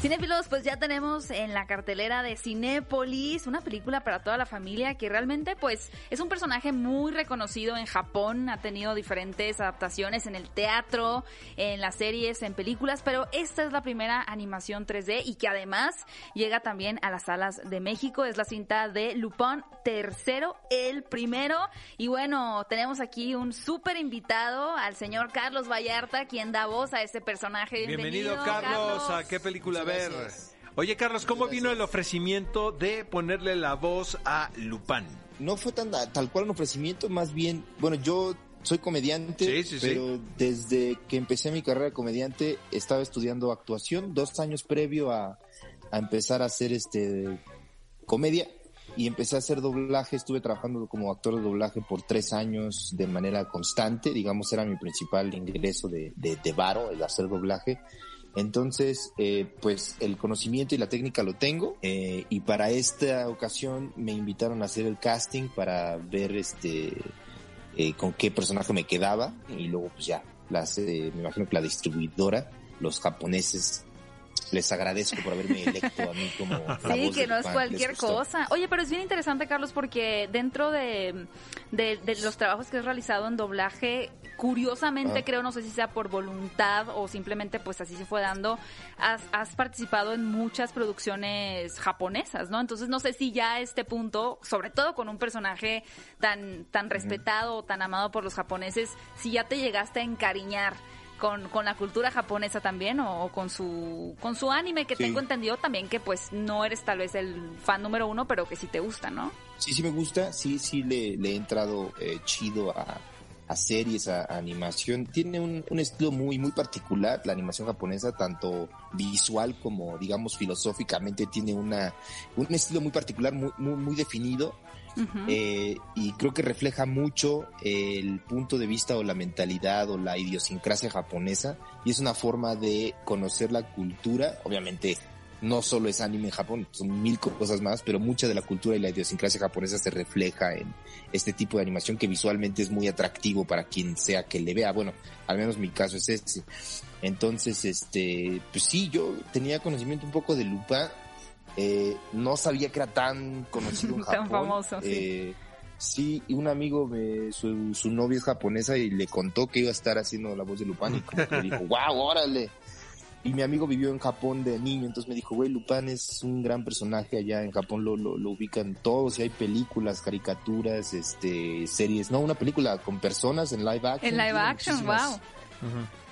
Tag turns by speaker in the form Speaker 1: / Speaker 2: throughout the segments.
Speaker 1: Cinéfilos, pues ya tenemos en la cartelera de Cinépolis una película para toda la familia que realmente pues es un personaje muy reconocido en Japón, ha tenido diferentes adaptaciones en el teatro, en las series, en películas, pero esta es la primera animación 3D y que además llega también a las salas de México, es la cinta de Lupin tercero, el primero. Y bueno, tenemos aquí un súper invitado al señor Carlos Vallarta, quien da voz a ese personaje.
Speaker 2: Bienvenido, Carlos, a qué película ver. Oye, Carlos, ¿cómo vino el ofrecimiento de ponerle la voz a Lupin?
Speaker 3: No fue tan tal cual un ofrecimiento, más bien, bueno, yo soy comediante, pero desde que empecé mi carrera de comediante estaba estudiando actuación, dos años previo a, a empezar a hacer este comedia y empecé a hacer doblaje, estuve trabajando como actor de doblaje por tres años de manera constante, digamos era mi principal ingreso de, de, de varo, el hacer doblaje. Entonces, eh, pues el conocimiento y la técnica lo tengo eh, y para esta ocasión me invitaron a hacer el casting para ver este eh, con qué personaje me quedaba y luego pues ya, las, me imagino que la distribuidora, los japoneses les agradezco por haberme electo a mí como
Speaker 1: Sí, que no es cualquier cosa. Oye, pero es bien interesante, Carlos, porque dentro de, de, los trabajos que has realizado en doblaje, curiosamente ah. creo, no sé si sea por voluntad o simplemente pues así se fue dando, has, has participado en muchas producciones japonesas, ¿no? Entonces no sé si ya a este punto, sobre todo con un personaje tan, tan respetado o tan amado por los japoneses, si ya te llegaste a encariñar con, con la cultura japonesa también o, con su con su anime que tengo entendido también que pues no eres tal vez el fan número uno pero que sí te gusta no
Speaker 3: sí sí me gusta sí sí le, le he entrado eh, chido a, a series a, animación. Tiene un, un, estilo muy muy particular la animación japonesa tanto visual como digamos filosóficamente tiene una un estilo muy particular muy muy, muy definido eh, y creo que refleja mucho el punto de vista o la mentalidad o la idiosincrasia japonesa y es una forma de conocer la cultura, obviamente no solo es anime en Japón, son mil cosas más, pero mucha de la cultura y la idiosincrasia japonesa se refleja en este tipo de animación que visualmente es muy atractivo para quien sea que le vea. Bueno, al menos mi caso es ese. Entonces, este, pues sí, yo tenía conocimiento un poco de Lupa, eh, no sabía que era tan conocido en Japón.
Speaker 1: tan famoso, sí.
Speaker 3: Eh, sí, un amigo, me, su, su, novia es japonesa y le contó que iba a estar haciendo la voz de Lupin y como que dijo, wow, órale. Y mi amigo vivió en Japón de niño, entonces me dijo, güey, Lupin es un gran personaje allá en Japón, lo, lo, lo ubican todos, y hay películas, caricaturas, este, series, no, una película con personas en live action.
Speaker 1: En live action, wow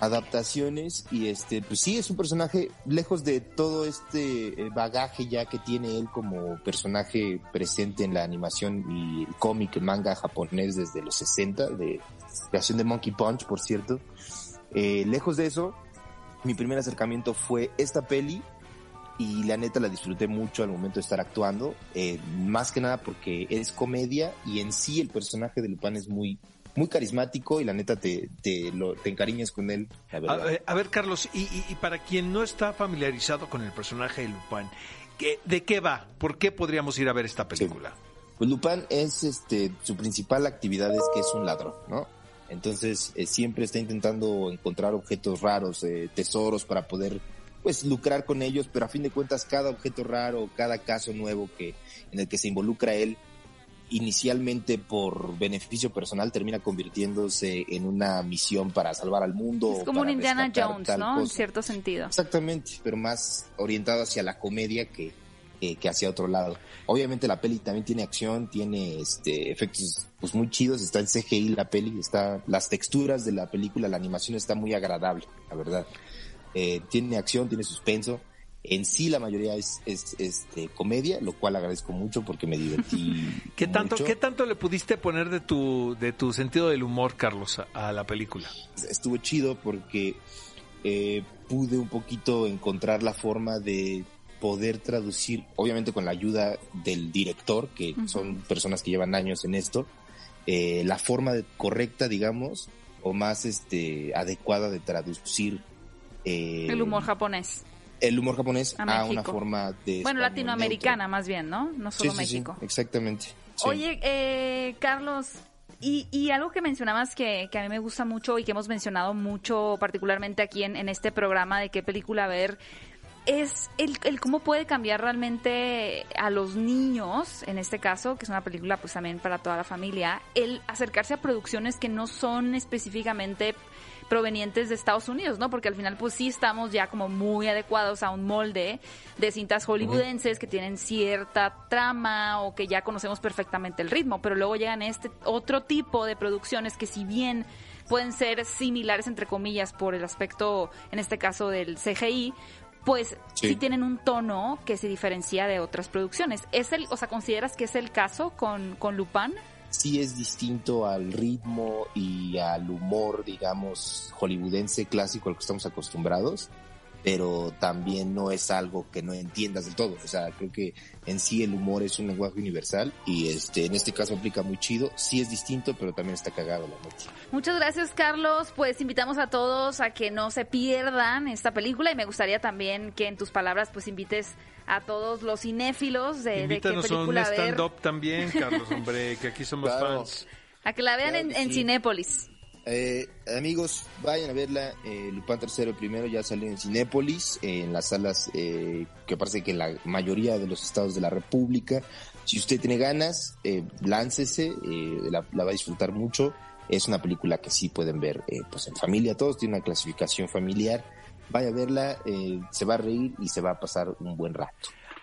Speaker 3: adaptaciones y este pues sí es un personaje lejos de todo este eh, bagaje ya que tiene él como personaje presente en la animación y el cómic el manga japonés desde los 60 de creación de Monkey Punch por cierto eh, lejos de eso mi primer acercamiento fue esta peli y la neta la disfruté mucho al momento de estar actuando eh, más que nada porque es comedia y en sí el personaje de Lupin es muy muy carismático y la neta te, te, lo, te encariñas con él.
Speaker 2: A, ver, Carlos, y, y, para quien no está familiarizado con el personaje de Lupin, ¿de qué va? ¿Por qué podríamos ir a ver esta película?
Speaker 3: Pues Lupin es, este, su principal actividad es que es un ladrón, ¿no? Entonces eh, siempre está intentando encontrar objetos raros, eh, tesoros para poder pues lucrar con ellos, pero a fin de cuentas cada objeto raro, cada caso nuevo que en el que se involucra él, inicialmente por beneficio personal termina convirtiéndose en una misión para salvar al mundo.
Speaker 1: Es como un Indiana Jones, ¿no? En cierto sentido.
Speaker 3: Exactamente, pero más orientado hacia la comedia que, que hacia otro lado. Obviamente la peli también tiene acción, tiene este efectos pues muy chidos, está el CGI la peli, está las texturas de la película, la animación está muy agradable, la verdad. Eh, tiene acción, tiene suspenso en sí la mayoría es, es, este, comedia, lo cual agradezco mucho porque me divertí.
Speaker 2: ¿Qué tanto, ¿Qué tanto le pudiste poner de tu, de tu sentido del humor, Carlos, a, la película?
Speaker 3: Estuvo chido porque eh, pude un poquito encontrar la forma de poder traducir, obviamente con la ayuda del director, que son personas que llevan años en esto, eh, la forma correcta, digamos, o más este, adecuada de traducir eh,
Speaker 1: el humor japonés.
Speaker 3: El humor japonés a, una forma de...
Speaker 1: Bueno, latinoamericana más bien, ¿no? No solo México.
Speaker 3: exactamente.
Speaker 1: Oye, eh, Carlos, y, y, algo que mencionabas que, que, a mí me gusta mucho y que hemos mencionado mucho, particularmente aquí en, en este programa de qué película ver, es el, el, cómo puede cambiar realmente a los niños, en este caso, que es una película pues también para toda la familia, el acercarse a producciones que no son específicamente provenientes de Estados Unidos, ¿no? Porque al final pues sí estamos ya como muy adecuados a un molde de cintas hollywoodenses que tienen cierta trama o que ya conocemos perfectamente el ritmo, pero luego llegan este otro tipo de producciones que si bien pueden ser similares entre comillas por el aspecto en este caso del CGI, pues sí. tienen un tono que se diferencia de otras producciones. ¿Es el, o sea, consideras que es el caso con, con Lupin?
Speaker 3: Sí es distinto al ritmo y al humor, digamos, hollywoodense clásico al que estamos acostumbrados pero también no es algo que no entiendas del todo. O sea, creo que en sí el humor es un lenguaje universal y este en este caso aplica muy chido. Sí es distinto, pero también está cagado la noche.
Speaker 1: Muchas gracias, Carlos. Pues invitamos a todos a que no se pierdan esta película y me gustaría también que en tus palabras pues invites a todos los cinéfilos de, de qué película
Speaker 2: a un stand-up también, Carlos, hombre, que aquí somos fans.
Speaker 1: A que la vean en, en Cinépolis.
Speaker 3: Eh, amigos, vayan a verla. Eh, Lupin III primero ya salió en Cinépolis, en las salas eh, que parece que en la mayoría de los estados de la República. Si usted tiene ganas, eh, láncese, eh, la, la, va a disfrutar mucho. Es una película que sí pueden ver pues en familia, todos tiene una clasificación familiar. Vaya a verla, se va a reír y se va a pasar un buen rato.